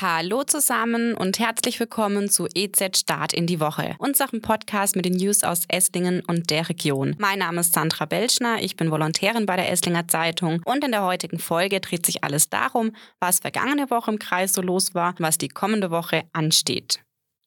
Hallo zusammen und herzlich willkommen zu EZ Start in die Woche, unserem Podcast mit den News aus Esslingen und der Region. Mein Name ist Sandra Belschner, ich bin Volontärin bei der Esslinger Zeitung und in der heutigen Folge dreht sich alles darum, was vergangene Woche im Kreis so los war, was die kommende Woche ansteht.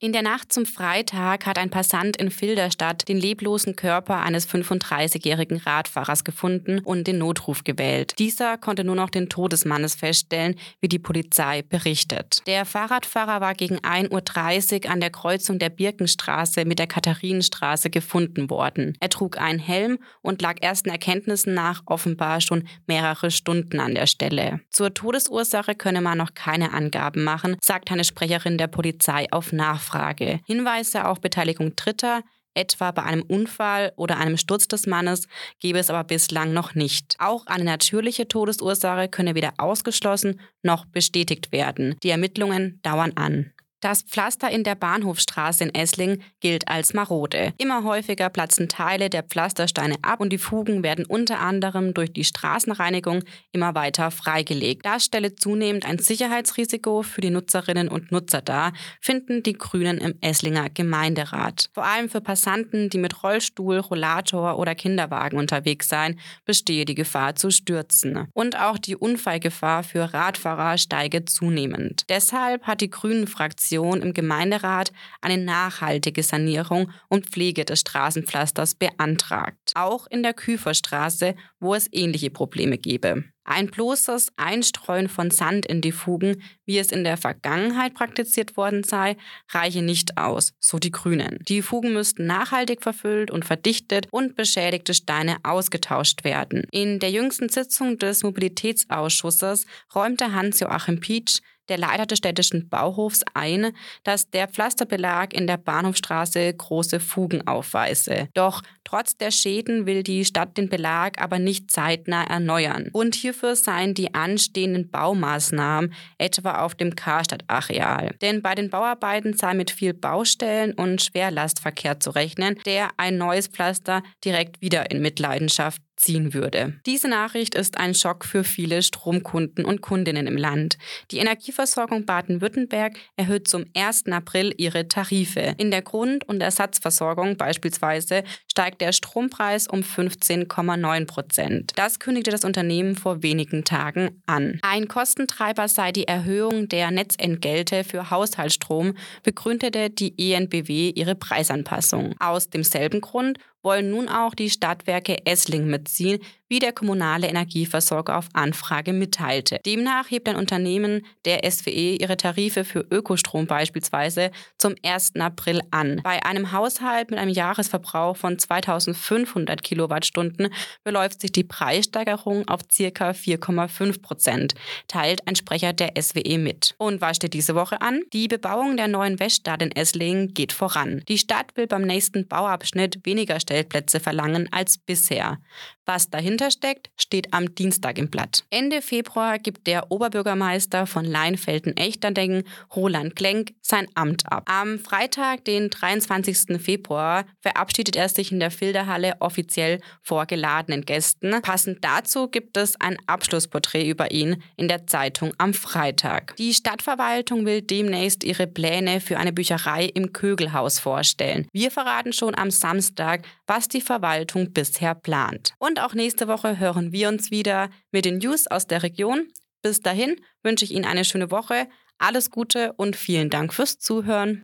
In der Nacht zum Freitag hat ein Passant in Filderstadt den leblosen Körper eines 35-jährigen Radfahrers gefunden und den Notruf gewählt. Dieser konnte nur noch den Tod des Mannes feststellen, wie die Polizei berichtet. Der Fahrradfahrer war gegen 1.30 Uhr an der Kreuzung der Birkenstraße mit der Katharinenstraße gefunden worden. Er trug einen Helm und lag ersten Erkenntnissen nach offenbar schon mehrere Stunden an der Stelle. Zur Todesursache könne man noch keine Angaben machen, sagt eine Sprecherin der Polizei auf Nachfrage. Nachfrage. Hinweise auf Beteiligung Dritter, etwa bei einem Unfall oder einem Sturz des Mannes, gebe es aber bislang noch nicht. Auch eine natürliche Todesursache könne weder ausgeschlossen noch bestätigt werden. Die Ermittlungen dauern an. Das Pflaster in der Bahnhofstraße in Essling gilt als marode. Immer häufiger platzen Teile der Pflastersteine ab und die Fugen werden unter anderem durch die Straßenreinigung immer weiter freigelegt. Das stelle zunehmend ein Sicherheitsrisiko für die Nutzerinnen und Nutzer dar, finden die Grünen im Esslinger Gemeinderat. Vor allem für Passanten, die mit Rollstuhl, Rollator oder Kinderwagen unterwegs seien, bestehe die Gefahr zu stürzen. Und auch die Unfallgefahr für Radfahrer steige zunehmend. Deshalb hat die Grünen-Fraktion Fraktion im Gemeinderat eine nachhaltige Sanierung und Pflege des Straßenpflasters beantragt. Auch in der Küferstraße, wo es ähnliche Probleme gebe. Ein bloßes Einstreuen von Sand in die Fugen, wie es in der Vergangenheit praktiziert worden sei, reiche nicht aus, so die Grünen. Die Fugen müssten nachhaltig verfüllt und verdichtet und beschädigte Steine ausgetauscht werden. In der jüngsten Sitzung des Mobilitätsausschusses räumte Hans-Joachim Pietsch der Leiter des städtischen Bauhofs ein, dass der Pflasterbelag in der Bahnhofstraße große Fugen aufweise. Doch trotz der Schäden will die Stadt den Belag aber nicht zeitnah erneuern. Und hierfür seien die anstehenden Baumaßnahmen etwa auf dem Karstadt-Areal. Denn bei den Bauarbeiten sei mit viel Baustellen und Schwerlastverkehr zu rechnen, der ein neues Pflaster direkt wieder in Mitleidenschaft ziehen würde. Diese Nachricht ist ein Schock für viele Stromkunden und Kundinnen im Land. Die Energieversorgung Baden-Württemberg erhöht zum 1. April ihre Tarife. In der Grund- und Ersatzversorgung beispielsweise steigt der Strompreis um 15,9 Prozent. Das kündigte das Unternehmen vor wenigen Tagen an. Ein Kostentreiber sei die Erhöhung der Netzentgelte für Haushaltsstrom, begründete die ENBW ihre Preisanpassung. Aus demselben Grund wollen nun auch die Stadtwerke Essling mitziehen, wie der kommunale Energieversorger auf Anfrage mitteilte. Demnach hebt ein Unternehmen der SWE ihre Tarife für Ökostrom beispielsweise zum 1. April an. Bei einem Haushalt mit einem Jahresverbrauch von 2500 Kilowattstunden beläuft sich die Preissteigerung auf ca. 4,5 Prozent, teilt ein Sprecher der SWE mit. Und was steht diese Woche an? Die Bebauung der neuen Weststadt in Esslingen geht voran. Die Stadt will beim nächsten Bauabschnitt weniger Stellplätze verlangen als bisher. Was dahinter steckt, steht am Dienstag im Blatt. Ende Februar gibt der Oberbürgermeister von Leinfelden-Echterdingen, Roland Klenk, sein Amt ab. Am Freitag, den 23. Februar, verabschiedet er sich in der Filderhalle offiziell vor geladenen Gästen. Passend dazu gibt es ein Abschlussporträt über ihn in der Zeitung am Freitag. Die Stadtverwaltung will demnächst ihre Pläne für eine Bücherei im Kögelhaus vorstellen. Wir verraten schon am Samstag, was die Verwaltung bisher plant. Und auch nächste Woche hören wir uns wieder mit den News aus der Region. Bis dahin wünsche ich Ihnen eine schöne Woche, alles Gute und vielen Dank fürs Zuhören.